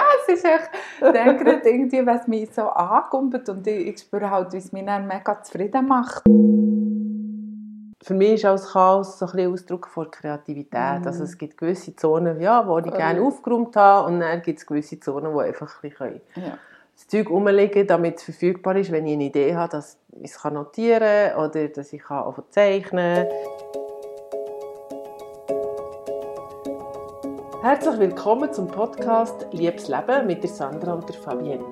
ja, es ist echt dann gerade irgendwie, was mich so ankumpelt und ich, ich spüre halt, wie es mich dann mega zufrieden macht. Für mich ist als Chaos so ein bisschen Ausdruck von Kreativität. Mm. Also es gibt gewisse Zonen, ja, wo ich gerne aufgeräumt habe und dann gibt es gewisse Zonen, die einfach ein bisschen ja. das Zeug rumliegen damit es verfügbar ist, wenn ich eine Idee habe, dass ich es notieren kann oder dass ich auch zeichnen kann. Herzlich willkommen zum Podcast Liebes Leben mit der Sandra und der Fabienne.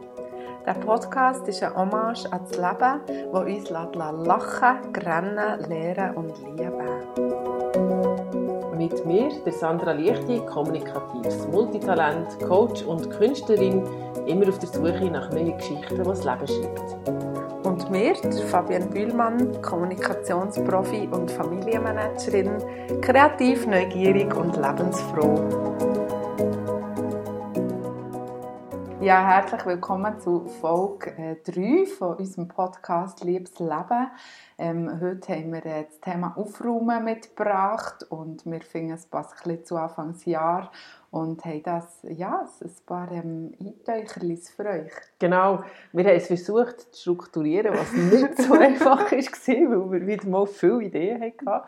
Der Podcast ist eine Hommage an das Leben, das uns lachen, grennen, lernen und lieben. Mit mir, der Sandra Lichti, kommunikatives Multitalent, Coach und Künstlerin, immer auf der Suche nach neuen Geschichten, die das Leben schreibt. Und mir, Fabian Bühlmann, Kommunikationsprofi und Familienmanagerin, kreativ, neugierig und lebensfroh. Ja, herzlich willkommen zu Folge 3 äh, von unserem Podcast Liebes Leben. Ähm, heute haben wir äh, das Thema Aufräumen mitgebracht und wir finden es passt ein bisschen zu Anfangsjahr und haben das, ja, ein paar ähm, Einträucherlis für euch. Genau, wir haben es versucht zu strukturieren, was nicht so einfach war, weil wir wieder mal viele Ideen hatten.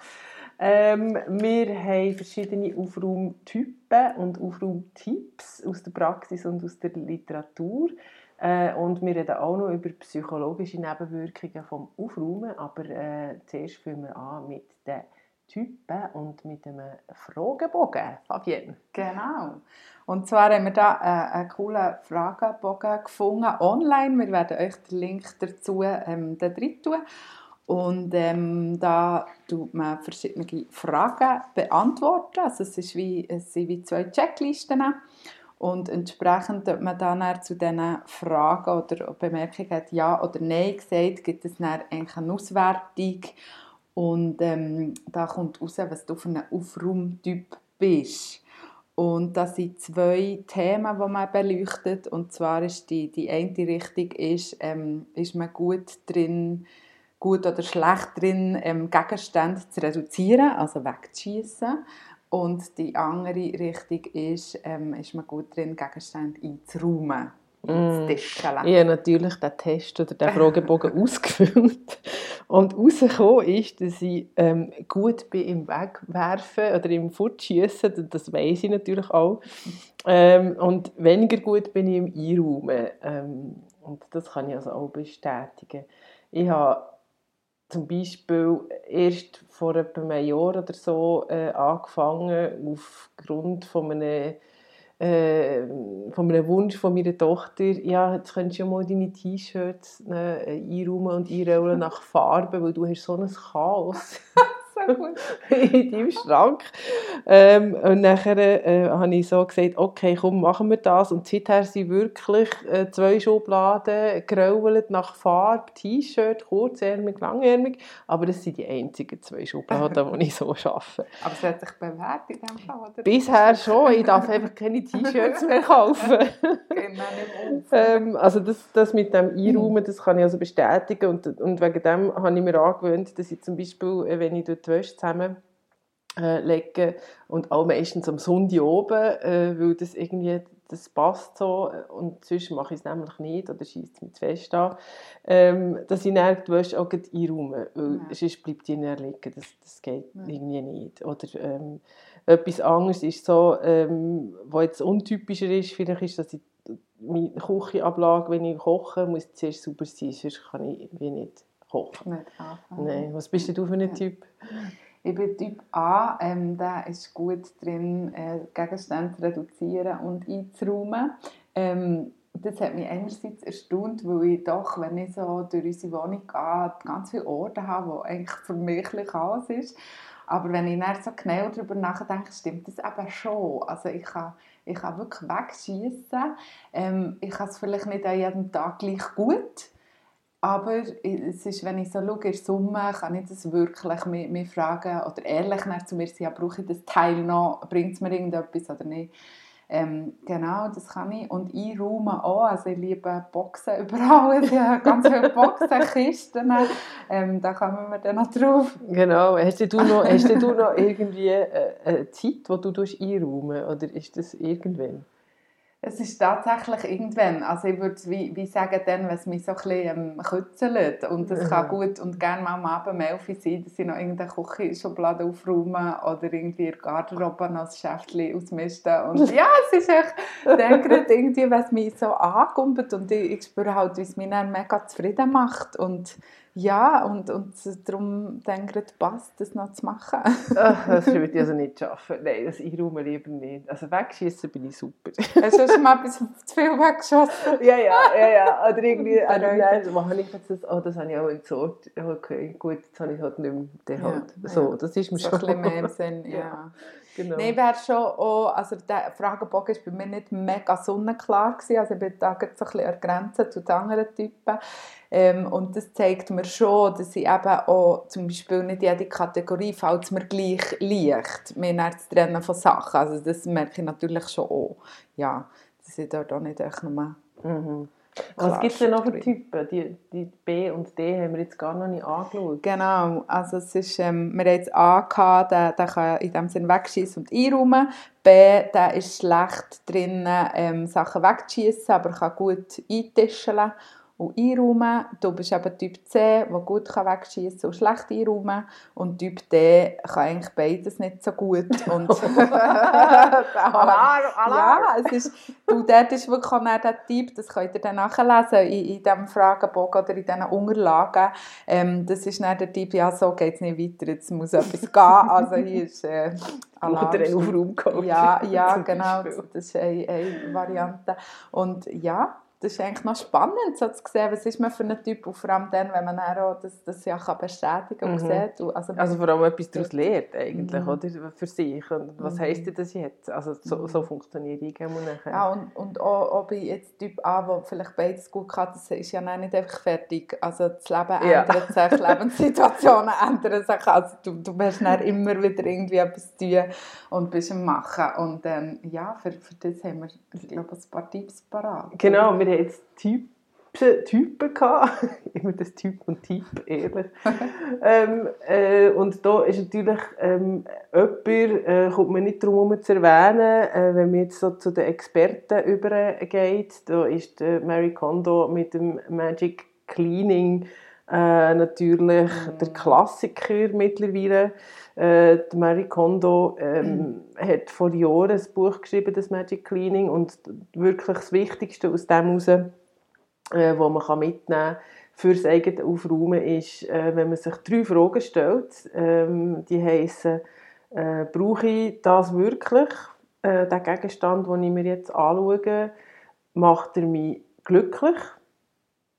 Ähm, wir haben verschiedene Aufraumtypen und Aufraumtipps aus der Praxis und aus der Literatur. Äh, und wir reden auch noch über psychologische Nebenwirkungen vom Aufräumen. Aber äh, zuerst fangen wir an mit den Typen und mit einem Fragebogen. Fabienne. Genau. Und zwar haben wir da äh, einen coolen Fragebogen gefunden online. Wir werden euch den Link dazu ähm, da tun. Und ähm, da tut man verschiedene Fragen beantworten. Also es, ist wie, es sind wie zwei Checklisten. Und entsprechend, ob man dann zu diesen Fragen oder Bemerkungen ja oder nein gesagt, gibt es dann eigentlich eine Auswertung. Und ähm, da kommt raus, was du für ein Aufraumtyp bist. Und das sind zwei Themen, die man beleuchtet. Und zwar ist die, die eine Richtung, ist, ähm, ist man gut drin, gut oder schlecht drin, ähm, Gegenstände zu reduzieren, also wegzuschießen. Und die andere Richtung ist, ähm, ist man gut drin, Gegenstände einzuräumen. Mm. Ich habe natürlich den Test oder den Fragebogen ausgefüllt. Und herausgekommen ist, dass ich ähm, gut bin im Wegwerfen oder im Fortschießen. Das weiß ich natürlich auch. Ähm, und weniger gut bin ich im Einräumen. Ähm, und das kann ich also auch bestätigen. Ich habe zum Beispiel erst vor etwa einem Jahr oder so äh, angefangen, aufgrund von einem, äh, von einem Wunsch von meiner Tochter, ja, jetzt könntest du ja mal deine T-Shirts äh, einräumen und einrollen nach Farben, weil du hast so ein Chaos. in deinem Schrank. Ähm, und nachher äh, habe ich so gesagt, okay, komm, machen wir das. Und seither sind wirklich äh, zwei Schubladen gerauelt nach Farbe, T-Shirt, kurzärmig, langärmig. Aber das sind die einzigen zwei Schubladen, die ich so arbeite. Aber es hat sich bewährt in dem Fall, oder? Bisher schon. Ich darf einfach keine T-Shirts mehr kaufen. ähm, also das, das mit dem Einraumen, das kann ich also bestätigen. Und, und wegen dem habe ich mir angewöhnt, dass ich zum Beispiel, äh, wenn ich dort Wäsche zusammen äh, legen und auch meistens am Sonntag oben, äh, weil das irgendwie das passt so und sonst mache ich es nämlich nicht oder schieße es mit zu fest an, ähm, dass ich dann die Wäsche auch einräume, weil ja. sonst bleibt die dann liegen, das, das geht ja. irgendwie nicht. Oder ähm, etwas anderes ist so, ähm, was jetzt untypischer ist, vielleicht ist, dass ich meine Küchenablage, wenn ich koche, muss zuerst sauber sein, sonst kann ich wie nicht kochen. Nicht Nein. Was bist du für ein Typ? Ich bin Typ A, ähm, der ist gut drin, äh, Gegenstände zu reduzieren und einzuräumen. Ähm, das hat mich einerseits erstaunt, weil ich doch, wenn ich so durch unsere Wohnung gehe, ganz viele Orte habe, wo eigentlich für mich Chaos ist. Aber wenn ich dann so genau darüber nachdenke, stimmt das eben schon. Also ich kann, ich kann wirklich wegschießen. Ähm, ich kann es vielleicht nicht an jedem Tag gleich gut. Aber es ist, wenn ich so schaue, in Summe kann ich das wirklich mich, mich fragen oder ehrlich nach zu mir sagen, ja, brauche ich das Teil noch, bringt es mir irgendetwas oder nicht. Ähm, genau, das kann ich. Und einräumen auch. Also ich liebe Boxen überall. Ich habe ganz viele Boxenkisten. Ähm, da kommen wir dann noch drauf. Genau. Hast du noch, hast du noch irgendwie eine Zeit, wo du einräumen Oder ist das irgendwann? Es ist tatsächlich irgendwann, also ich würde wie, wie sagen, dann, wenn es mich so ein bisschen ähm, kützelt und es kann gut und gerne mal am Abend um 11 Uhr sein, dass ich noch irgendeine Küchenschublade aufräume oder irgendwie in der Garderobe noch ein Schäftchen ausmisten und ja, es ist echt, dann gerade irgendwie, wenn es mich so ankumpelt und ich, ich spüre halt, wie es mich dann mega zufrieden macht. Und ja, und, und darum denke ich, passt, das noch zu machen. Ach, das würde ich also nicht schaffen. Nein, das einräumen lieber nicht. Also wegschießen bin ich super. Hast du schon mal etwas zu viel weggeschossen? ja, ja, ja, ja. Oder irgendwie, oder nein, mache ich jetzt das, oh, das habe ich auch entsorgt. Okay, gut, jetzt habe ich halt nicht mehr. Halt. Ja, so, das ist mir so schon... ein bisschen mehr im Sinn, ja. ja. Genau. Nein, wäre schon auch, also der Fragebogen war bei mir nicht mega sonnenklar gewesen, also ich bin da so ein bisschen an Grenzen zu den anderen Typen. Ähm, und das zeigt mir schon, dass ich eben auch zum Beispiel nicht jede Kategorie fällt mir gleich leicht, mir zu trennen von Sachen. Also das merke ich natürlich schon auch. Ja, dass ich dort auch nicht echt nur... Mhm. Was gibt es denn noch für Typen? Die, die B und D haben wir jetzt gar noch nicht angeschaut. Genau, also es ist, ähm, wir haben jetzt A gehabt, der, der kann in dem Sinne wegschießen und einräumen. B, der ist schlecht drin, ähm, Sachen wegzuschießen, aber kann gut eintischen und einräumen. Du bist eben Typ C, der gut wegschießen und schlecht einräumen Und Typ D kann eigentlich beides nicht so gut. Und Alarm, Alarm! Ja, es ist, du, dort ist wirklich auch der Typ, das könnt ihr dann nachlesen in, in diesem Fragebogen oder in diesen Unterlagen. Ähm, das ist dann der Typ, ja, so geht es nicht weiter, jetzt muss etwas gehen. Also hier ist äh, Alarm. Oder einen Aufraum Ja, ja genau, das ist eine, eine Variante. Und ja, das ist eigentlich noch spannend, so zu sehen, was ist man für ein Typ, und vor allem dann, wenn man auch das, das ja kann bestätigen kann und mhm. sieht. Also, also vor allem etwas daraus lernt, eigentlich, mhm. oder, für sich. Und was mhm. heisst das jetzt? Also so, so mhm. funktioniert ich nachher. Ja, und, und auch, auch bei jetzt Typ A, der vielleicht beides gut kann, das ist ja nicht einfach fertig. Also das Leben ja. ändert sich, Lebenssituationen ändern sich. Also du, du hast dann immer wieder irgendwie etwas zu tun und bist am Machen. Und ähm, ja, für, für das haben wir, ich glaube, ein paar Tipps parat. Genau, wir hatten jetzt Typen, Typen gehabt. immer das Typ und Typ, ehrlich. ähm, äh, und da ist natürlich ähm, jemand, äh, kommt man nicht darum herum zu erwähnen, äh, wenn man jetzt so zu den Experten übergeht, da ist äh, Mary Kondo mit dem Magic Cleaning äh, natürlich mm. der Klassiker mittlerweile. Äh, Marie Kondo ähm, mm. hat vor Jahren ein Buch geschrieben, das Magic Cleaning, und wirklich das Wichtigste aus dem heraus, äh, was man kann mitnehmen kann für das eigene Aufräumen, ist, äh, wenn man sich drei Fragen stellt. Ähm, die heißen äh, brauche ich das wirklich? Äh, der Gegenstand, den ich mir jetzt anschaue, macht er mich glücklich?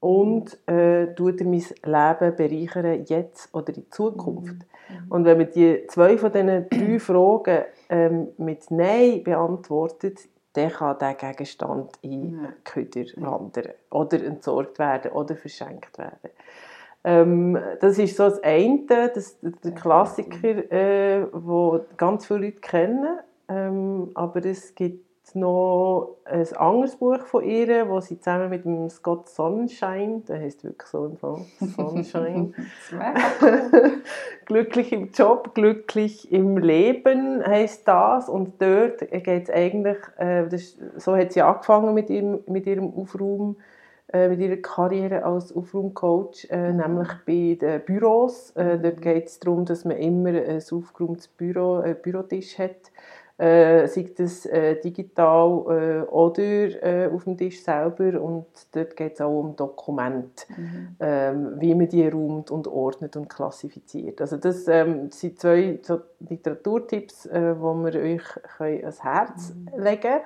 Und äh, tut mein Leben bereichern, jetzt oder in Zukunft. Mhm. Und wenn man die zwei von diesen drei Fragen ähm, mit Nein beantwortet, dann kann der Gegenstand in Köder wandern oder entsorgt werden oder verschenkt werden. Ähm, das ist so das eine, das, der Klassiker, äh, wo ganz viele Leute kennen, ähm, aber es gibt noch ein anderes Buch von ihr, wo sie zusammen mit dem Scott Sonnenschein, der heißt wirklich so im Fall, Sonnenschein, glücklich im Job, glücklich im Leben heißt das. Und dort geht es eigentlich, äh, das, so hat sie angefangen mit ihrem, mit ihrem Aufraum, äh, mit ihrer Karriere als Aufraumcoach, äh, nämlich bei den Büros. Äh, dort geht es darum, dass man immer ein aufgeräumtes Büro, einen Bürotisch hat äh, sei das äh, digital äh, oder äh, auf dem Tisch selber. Und dort geht es auch um Dokumente, mhm. ähm, wie man die räumt und ordnet und klassifiziert. Also das ähm, sind zwei so Literaturtipps, äh, wo wir euch können ans Herz mhm. legen können.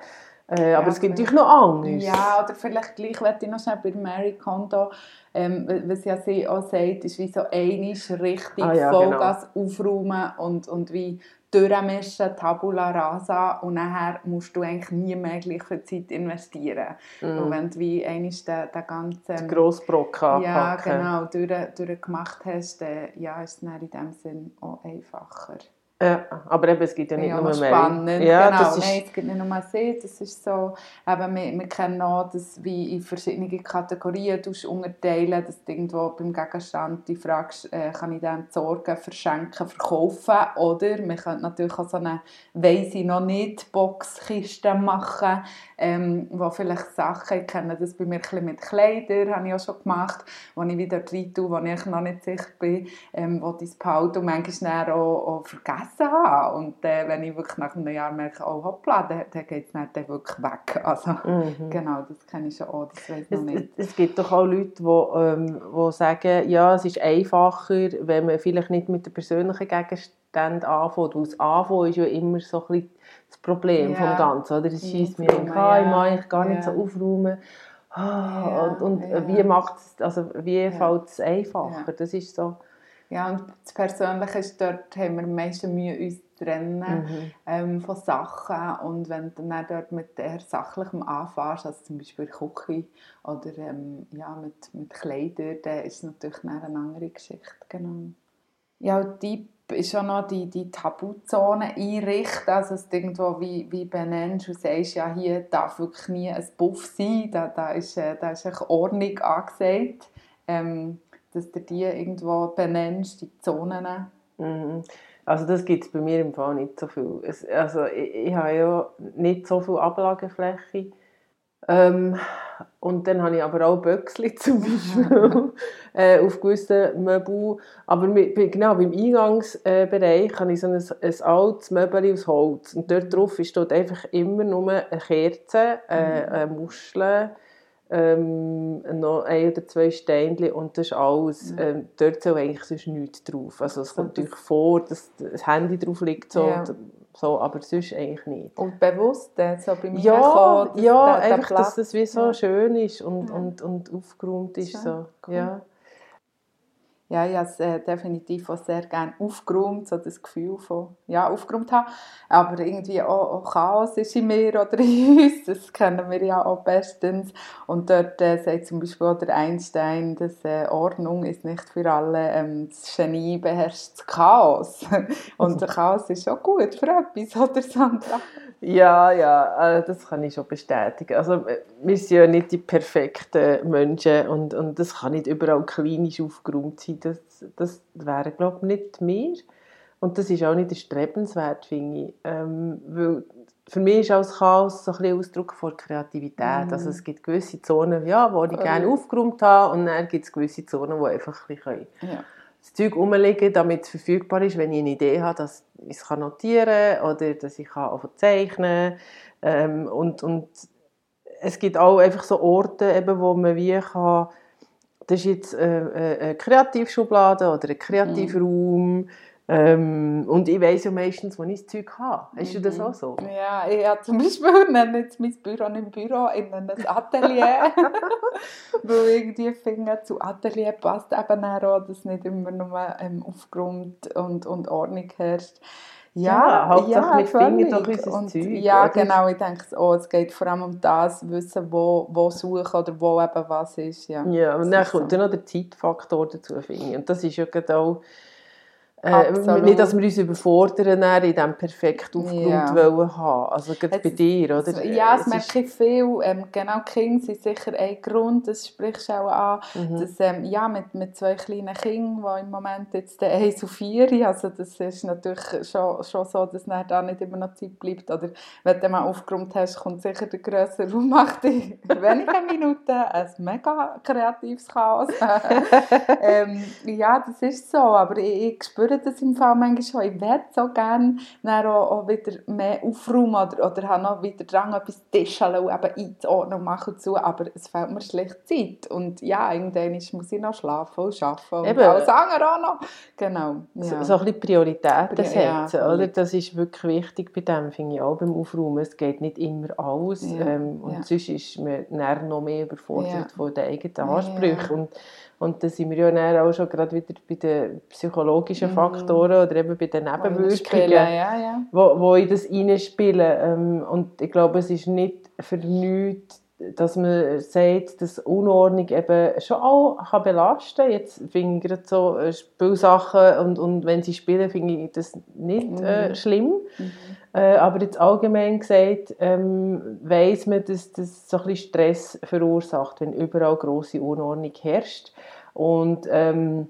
Äh, aber ja, es gibt natürlich noch Angst. Ja, oder vielleicht gleich möchte ich noch schnell bei Mary Kondo, ähm, was ja sie auch sagt, ist wie so einisch richtig ah, ja, Vollgas genau. aufräumen und, und wie durchmischen, Tabula rasa und nachher musst du eigentlich nie mehr gleiche Zeit investieren. Mm. Und wenn du wie einmal den, den ganzen... Grossbrocken Ja, genau, durch, durchgemacht hast, dann ja, ist es dann in dem Sinn auch einfacher. Ja, aber eben, es gibt ja nicht ja, nur spannend. mehr. Ja, genau. Das ist... Nein, es gibt nicht nur sie. Das ist so, eben, wir, wir kennen auch, dass wie in verschiedene Kategorien unterteilen dass du irgendwo beim Gegenstand die fragst, äh, kann ich den entsorgen, verschenken, verkaufen oder man könnte natürlich auch so eine «Weiss ich noch nicht» Boxkiste machen, ähm, wo vielleicht Sachen, ich kenne das bei mir ein mit Kleidern, habe ich auch schon gemacht, wo ich wieder rein tue, wo ich noch nicht sicher bin, ähm, wo ich das behalte und manchmal auch, auch vergessen vergessen habe. Und äh, wenn ich wirklich nach einem Jahr merke, oh hoppla, dann, dann geht es dann wirklich weg. Also, mhm. Genau, das kenne ich schon auch, das weiß noch nicht. Es, es gibt doch auch Leute, die, ähm, sagen, ja, es ist einfacher, wenn man vielleicht nicht mit den persönlichen Gegenständen anfängt. Weil das Anfangen ist ja immer so ein bisschen das Problem ja. vom Ganzen. Oder? Es schießt mir in ja. ich mag ich gar nicht ja. so aufräumen. Oh, ja, und, und ja. wie macht also wie ja. fällt es einfacher? Das ist so... Ja, und das Persönliche ist, dort haben wir am meisten Mühe, uns zu trennen mhm. ähm, von Sachen. Und wenn du dann dort mit der Sachlichem anfängst, also zum Beispiel Cookie oder ähm, ja, mit, mit Kleidern, dann ist es natürlich eine andere Geschichte. Genau. Ja, und Tipp ist auch noch die, die Tabuzone einrichten, also dass du irgendwo wie, wie benennst und sagst, ja, hier darf wirklich nie ein Buff sein, da, da ist, äh, da ist Ordnung angesagt. Ähm, dass du die irgendwo benennst, die Zonen? Mhm. Also das gibt es bei mir im Fall nicht so viel. Es, also ich, ich habe ja nicht so viel Ablagefläche. Ähm, und dann habe ich aber auch Böckchen zum Beispiel äh, auf gewissen Möbeln. Aber mit, genau, beim Eingangsbereich habe ich so ein, ein altes Möbel aus Holz. Und dort drauf steht einfach immer nur eine Kerze, äh, mhm. eine Muschel, ähm, noch ein oder zwei Steinchen und das ist alles. Ja. Ähm, dort soll eigentlich sonst nichts drauf. Also es kommt natürlich vor, dass das Handy drauf liegt, so, ja. so, aber sonst eigentlich nicht. Und bewusst, so beim Ja, Reinkommen, ja der, der einfach, Platz. dass das wie so schön ist und, und, und aufgeräumt ist. So. Cool. Ja ja, ich habe es äh, definitiv auch sehr gerne aufgeräumt, so das Gefühl von, ja, aufgeräumt haben. Aber irgendwie auch, auch, Chaos ist in mir oder in uns, das kennen wir ja auch bestens. Und dort äh, sagt zum Beispiel auch der Einstein, dass äh, Ordnung ist nicht für alle, ähm, das Genie beherrscht das Chaos. Und der Chaos ist auch gut für etwas, oder Sandra? Ja, ja, äh, das kann ich schon bestätigen. Also, äh, wir sind ja nicht die perfekten Menschen und, und das kann nicht überall klinisch aufgeräumt sein. Das, das wäre, glaube ich, nicht mehr. Und das ist auch nicht erstrebenswert, finde ich. Ähm, weil für mich ist auch das Chaos so ein bisschen Ausdruck von Kreativität. Mm. Also es gibt gewisse Zonen, ja, wo ich gerne aufgeräumt habe und dann gibt es gewisse Zonen, die einfach ein bisschen ja das Zeug rumliegen, damit es verfügbar ist, wenn ich eine Idee habe, dass ich es notieren kann oder dass ich kann zeichnen kann. Ähm, und, und es gibt auch einfach so Orte, eben, wo man wie kann, das ist jetzt äh, äh eine Kreativschublade oder ein Kreativraum, mhm. Ähm, und ich weiss ja meistens, wo ich das Zeug habe. Hast du das mhm. auch so? Ja, ich habe zum Beispiel nenne jetzt mein Büro nicht Büro, ich nenne es Atelier. Weil irgendwie finde, zu Atelier passt eben auch, dass nicht immer nur ähm, aufgeräumt und, und Ordnung herrscht. Ja, Hauptsache ja, mit Finger durch unser und, Zeug. Ja, oder? genau. Ich denke, oh, es geht vor allem um das, wissen, wo, wo suchen oder wo eben was ist. Ja, ja und dann kommt so. noch der Zeitfaktor dazu, finde ich. Und das ist ja auch äh, nicht, dass wir uns überfordern in diesem perfekt aufgeräumt ja. haben. Also gerade bei dir, oder? Ja, es, merke ich viel. Ähm, genau, Kinder sind sicher ein Grund, das sprichst du auch an. Mhm. Dass, ähm, ja, mit, mit zwei kleinen Kindern, die im Moment jetzt der 1 und 4, also das ist natürlich schon, schon so, dass dann da nicht immer noch Zeit bleibt. Oder wenn du mal aufgeräumt hast, kommt sicher der grössere Raum, macht in wenigen Minuten ein mega kreatives Chaos. ähm, ja, das ist so, aber ich, ich spüre spüre das im Fall manchmal schon. Ich würde so gerne dann auch, auch wieder mehr aufräumen oder, oder habe noch wieder dran, etwas Tischchen eben einzuordnen und machen zu, aber es fehlt mir schlecht Zeit. Und ja, irgendwann muss ich noch schlafen und arbeiten und Eben. alles andere auch noch. Genau. Ja. So, so ein bisschen Prioritäten setzen, ja, oder? Das ist wirklich wichtig bei dem, finde ich auch beim Aufräumen. Es geht nicht immer alles ja. ähm, und sonst ist man noch mehr überfordert von den eigenen Ansprüchen. Und und da sind wir ja auch schon gerade wieder bei den psychologischen. Faktoren oder eben bei den Nebenwirkungen, ja, ja. Wo, wo in das reinspielen. Ähm, und ich glaube, es ist nicht für nichts dass man sagt, dass Unordnung eben schon auch kann belasten kann. Jetzt finde ich gerade so äh, Spielsachen und, und wenn sie spielen, finde ich das nicht mhm. äh, schlimm. Mhm. Äh, aber jetzt allgemein gesagt, ähm, weiss man, dass das so ein bisschen Stress verursacht, wenn überall grosse Unordnung herrscht. Und ähm,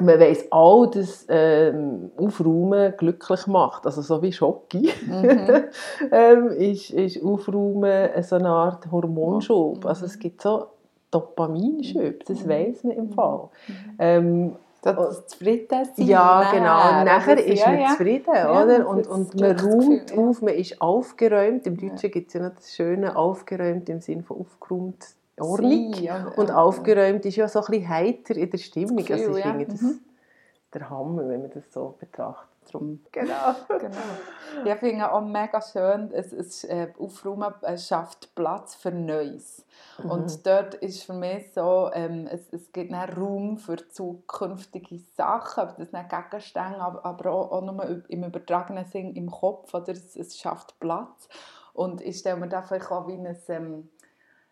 man weiß auch, dass ähm, Aufräumen glücklich macht. Also so wie Schocki mhm. ähm, ist, ist Aufräumen so eine Art Hormonschub. Mhm. Also es gibt so Dopaminschub, das mhm. weiß man im Fall. Mhm. Ähm, das zufrieden sein. Ja, genau. Nachher ist ja, man ja. zufrieden, oder? Und, und man räumt auf, man ist aufgeräumt. Im Deutschen gibt es ja noch das Schöne, aufgeräumt im Sinne von aufgeräumt Sie, ja, und ja, aufgeräumt ist ja so ein bisschen heiter in der Stimmung. Gefühl, also ich finde das mhm. der Hammer, wenn man das so betrachtet. Drum. Genau. genau. Ich finde auch mega schön, es, es äh, Aufräumen schafft Platz für Neues. Mhm. Und dort ist für mich so, ähm, es, es gibt einen Raum für zukünftige Sachen, das sind Gegenstände, aber, aber auch, auch nur im übertragenen Sinn im Kopf, oder? Es, es schafft Platz. Und ich stelle mir da vielleicht auch wie ein... Ähm,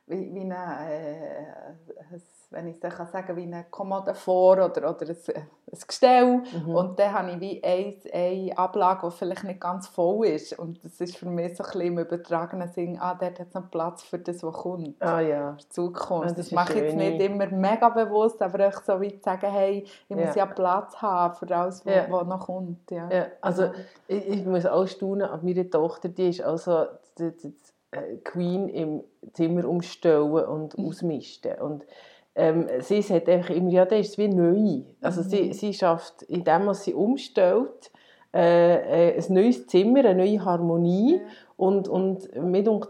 wie, wie eine, äh, wenn ich es sagen kann, wie eine Kommode vor oder, oder ein, ein Gestell. Mhm. Und dann habe ich wie eine, eine Ablage, die vielleicht nicht ganz voll ist. Und das ist für mich so ein bisschen im übertragenen Sinn, ah, dort hat es noch Platz für das, was kommt. Ah ja. Für die Zukunft. das, das mache ich jetzt nicht immer mega bewusst, aber ich so wie zu sagen, hey, ich muss ja Platz haben für alles, was, ja. was noch kommt. Ja. ja. Also ich, ich muss auch staunen, aber meine Tochter, die ist also... Die, die, Queen im Zimmer umstellen und mhm. ausmisten. Und ähm, sie sagt einfach immer, ja, das ist wie neu. Also mhm. sie, sie schafft, indem was sie umstellt, äh, äh, ein neues Zimmer, eine neue Harmonie. Ja. Und, und mit und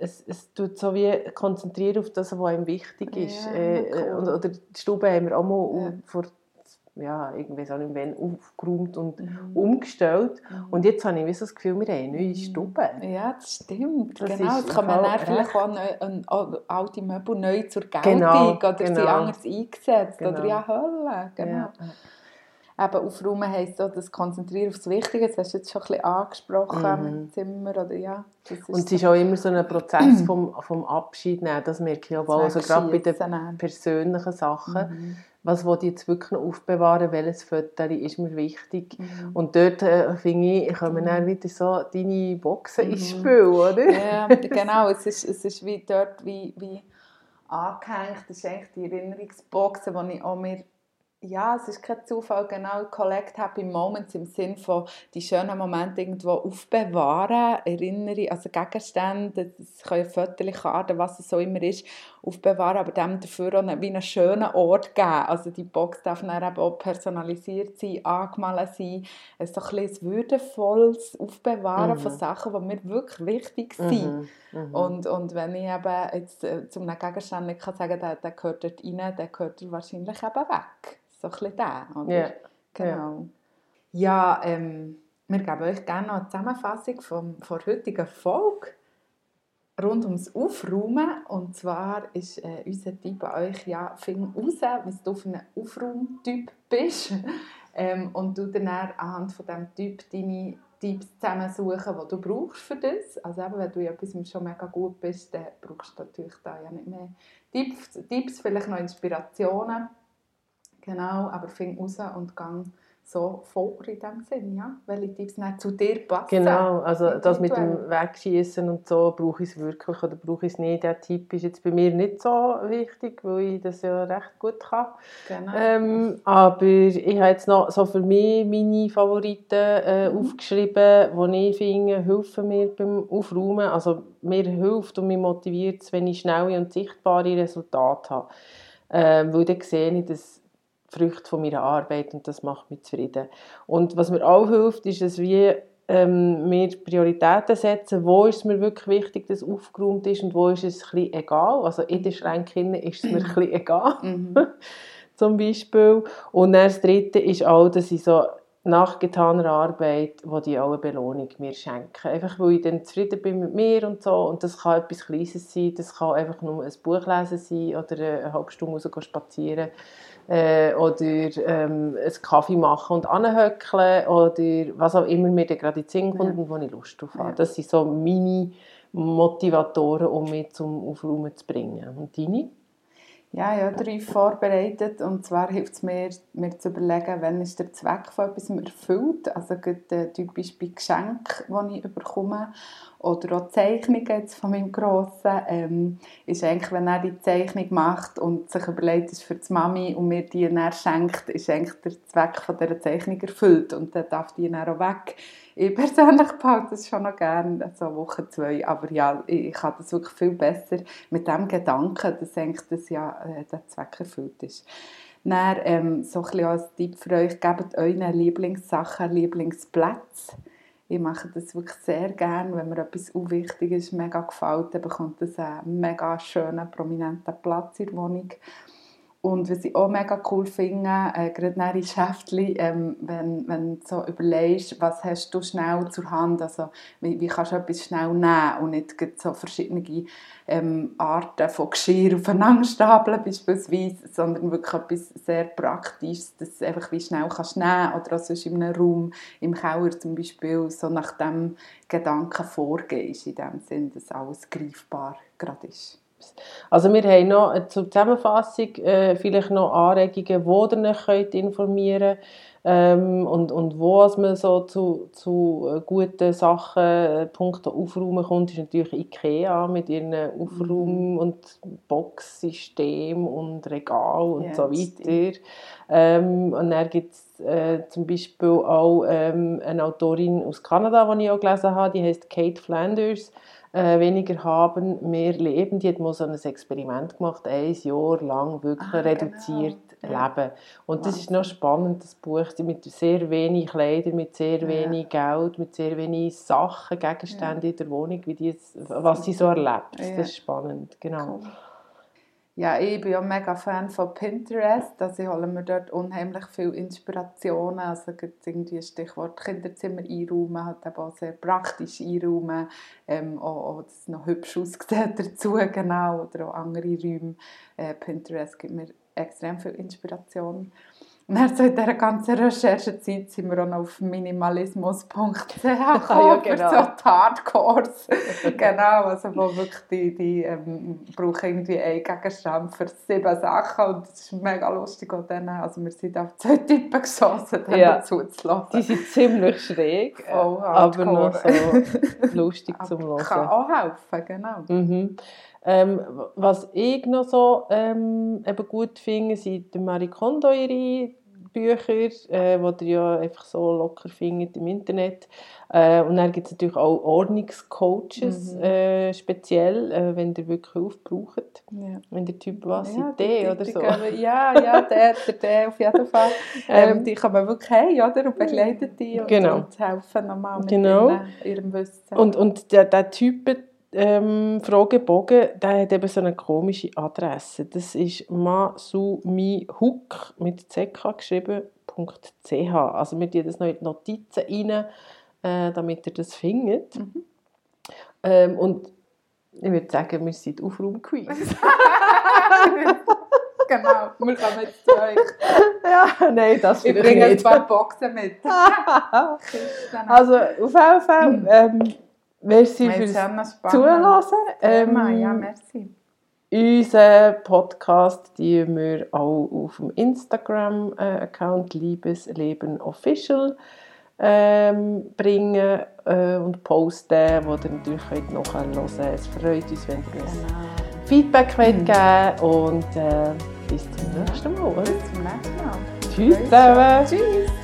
es, es tut so wie konzentriert auf das, was einem wichtig ist. Ja, äh, cool. und, oder die Stube haben wir auch mal ja. vor ja, irgendwie so nicht wann aufgeräumt und mhm. umgestellt. Mhm. Und jetzt habe ich so das Gefühl, wir haben eine neue mhm. Stube. Ja, das stimmt. Das genau, jetzt kann man dann vielleicht auch eine, eine, alte Möbel neu zur Geltung genau, oder genau. sie anders eingesetzt. Genau. Oder ja, Hölle. Genau. Ja. Eben, aufräumen heisst so, das Konzentrieren auf das Wichtige. Das hast du jetzt schon ein bisschen angesprochen mhm. im Zimmer. Oder, ja, und es ist auch immer so ein Prozess vom, vom Abschied nehmen. Das merke ich auch. Also gerade bei den persönlichen Sachen. Mhm was will ich jetzt wirklich noch aufbewahren, welches Foto ist mir wichtig. Mhm. Und dort äh, finde ich, kommen dann wieder so deine Boxen mhm. ins Spiel, oder? Ja, genau, es ist, es ist wie dort wie, wie angehängt, das ist eigentlich die Erinnerungsboxen, die ich auch mir ja, es ist kein Zufall, genau, Collect Happy Moments im Sinn von die schönen Momente irgendwo aufbewahren, erinnere, also Gegenstände, das können Fotos, Karten, was es so immer ist, aufbewahren, aber dem dafür auch wie einen schönen Ort geben. Also die Box darf dann eben auch personalisiert sein, angemalt sein, es so ein bisschen würdevolles Aufbewahren mhm. von Sachen, die mir wirklich wichtig sind. Mhm. Mhm. Und, und wenn ich eben jetzt äh, zu einem Gegenstand nicht kann sagen kann, der, gehört dort rein, der gehört wahrscheinlich eben weg. So ein bisschen der, oder? Yeah. Genau. Ja, ähm, wir geben euch gerne noch eine Zusammenfassung vom, der heutigen Folge rund ums Aufräumen. Und zwar ist äh, unser Tipp an euch, ja, find raus, was du für ein Aufräumtyp bist. ähm, und du dann anhand von diesem Typ deine Tipps zusammensuchen, die du brauchst für das. Also eben, wenn du in etwas schon mega gut bist, dann brauchst du natürlich da ja nicht mehr Tipps, Tipps vielleicht noch Inspirationen. Genau, aber fing raus und gang so vor in dem Sinn, ja? Welche Tipps nicht zu dir passen. Genau, also das mit dem Wegschießen und so, brauche ich es wirklich oder brauche ich es nicht, der Tipp ist jetzt bei mir nicht so wichtig, weil ich das ja recht gut kann. Genau. Ähm, aber ich habe jetzt noch so für mich meine Favoriten äh, mhm. aufgeschrieben, die ich finde, helfen mir beim Aufräumen. Also mir hilft und mich motiviert wenn ich schnelle und sichtbare Resultate habe. Ähm, weil dann sehe ich, dass Früchte von meiner Arbeit und das macht mich zufrieden. Und was mir auch hilft, ist, dass wir ähm, mir Prioritäten setzen, wo ist es mir wirklich wichtig, dass es aufgeräumt ist und wo ist es ein bisschen egal. Also in den Schränken ist es mir ein bisschen egal, mhm. zum Beispiel. Und dann das Dritte ist auch, dass ich so nach getaner Arbeit, wo die auch eine Belohnung mir schenken. Einfach, weil ich dann zufrieden bin mit mir und so. Und das kann etwas Kleines sein, das kann einfach nur ein Buch lesen sein oder eine halbe Stunde raus spazieren äh, oder ähm, einen Kaffee machen und anhöckeln oder was auch immer mir gerade in den Sinn kommt ja. und wo ich Lust drauf habe. Ja. Das sind so meine Motivatoren, um mich zum Aufräumen zu bringen. Und deine? Ja, ja, drei vorbereitet. Und zwar hilft es mir, mir zu überlegen, wann ist der Zweck von etwas erfüllt. Also äh, typisch bei Geschenken, die ich bekomme. Oder auch Zeichnungen jetzt von meinem Grossen. Ähm, ist eigentlich, wenn er die Zeichnung macht und sich überlegt, ist für die Mami und mir die dann schenkt, ist eigentlich der Zweck von dieser Zeichnung erfüllt. Und dann darf die dann auch weg ich persönlich behalte das schon noch gerne, so Woche zwei, aber ja, ich, habe das wirklich viel besser mit dem Gedanken, dass eigentlich das ja äh, der Zweck erfüllt ist. Dann, ähm, so ein bisschen als Tipp für euch, gebt euren Lieblingssachen Lieblingsplätze. Ich mache das wirklich sehr gerne, wenn mir etwas unwichtig ist, mega gefällt, dann bekommt das einen mega schönen, prominenten Platz in der Wohnung. Und was ich auch mega cool finde, äh, gerade in Schäftchen, ähm, wenn, wenn du so überlegst, was hast du schnell zur Hand, also wie, wie kannst du etwas schnell nehmen und nicht so verschiedene ähm, Arten von Geschirr aufeinander stapeln beispielsweise, sondern wirklich etwas sehr Praktisches, das du einfach wie schnell kannst nehmen oder auch sonst in einem Raum, im Keller zum Beispiel, so nach dem Gedanken vorgehst, in dem Sinn, dass alles greifbar gerade ist. Also wir haben noch äh, zur Zusammenfassung äh, vielleicht noch Anregungen, wo ihr euch könnt informieren könnt ähm, und, und wo man so zu, zu äh, guten Sachen, äh, Punkten Aufräumen kommt, ist natürlich Ikea mit ihren Aufraum- mhm. und Boxsystem und Regal und ja, so weiter. Ähm, und dann gibt es äh, zum Beispiel auch ähm, eine Autorin aus Kanada, die ich auch gelesen habe, die heißt Kate Flanders äh, weniger haben, mehr leben. Die hat mal so ein Experiment gemacht, ein Jahr lang wirklich ah, reduziert genau. leben. Und das ist noch spannend, das Buch, mit sehr wenig Kleidern, mit sehr wenig ja. Geld, mit sehr wenig Sachen, Gegenständen ja. in der Wohnung, wie die, was sie so erlebt. Ja. Das ist spannend, genau. Cool. Ja, ich bin ja mega Fan von Pinterest. Also ich hole mir dort unheimlich viel Inspirationen. Also gibt irgendwie Stichwort Kinderzimmer einräumen, halt eben auch sehr praktisch einräumen. Ähm, auch, auch, dass es noch hübsch aussieht dazu, genau. Oder auch andere Räume. Äh, Pinterest gibt mir extrem viel Inspiration. Und dann so in dieser ganzen Recherchezeit sind wir auch noch auf minimalismus.ch gekommen, ja, genau. für so die Hardcores. genau, also wo wirklich die, die ähm, brauchen irgendwie einen Gegenstand für sieben Sachen und das ist mega lustig auch dann, also wir sind auf zwei Typen geschossen, dann ja. zuzulassen. Die sind ziemlich schräg, aber noch so lustig zum Hören. Kann auch helfen, genau. Mhm. Ähm, was ich noch so ähm, eben gut finde, sind die Marie Kondo ihre Bücher, äh, die ihr ja einfach so locker findet im Internet. Äh, und dann gibt es natürlich auch Ordnungscoaches, mhm. äh, speziell, äh, wenn ihr wirklich aufbraucht. Ja. Wenn der Typ was ja, D oder so. Können, ja, ja, der, der, der auf jeden Fall. Ähm, die kann man wirklich haben, oder? Und begleitet die und, genau. und helfen nochmal mit genau. ihrem Wissen. Und, und der, der Typ ähm, Fragebogen, der hat eben so eine komische Adresse. Das ist masumihuk mit ck geschrieben, .ch. Also wir tun das noch in die Notizen rein, äh, damit ihr das findet. Mhm. Ähm, und ich würde sagen, wir sind Aufraumquiz. genau, wir kommen jetzt zu euch. Ja, nein, das Ich bringe ein paar Boxen mit. also auf jeden Fall... Ähm, Merci fürs Zuhören. Ähm, ja, merci. Unseren Podcast die wir auch auf dem Instagram-Account Liebesleben Official ähm, bringen äh, und posten, wo ihr natürlich könnt nachhören könnt. Es freut uns, wenn ihr uns genau. Feedback mhm. geben und äh, bis zum nächsten Mal. Bis zum nächsten Mal. Tschüss zusammen. Tschüss.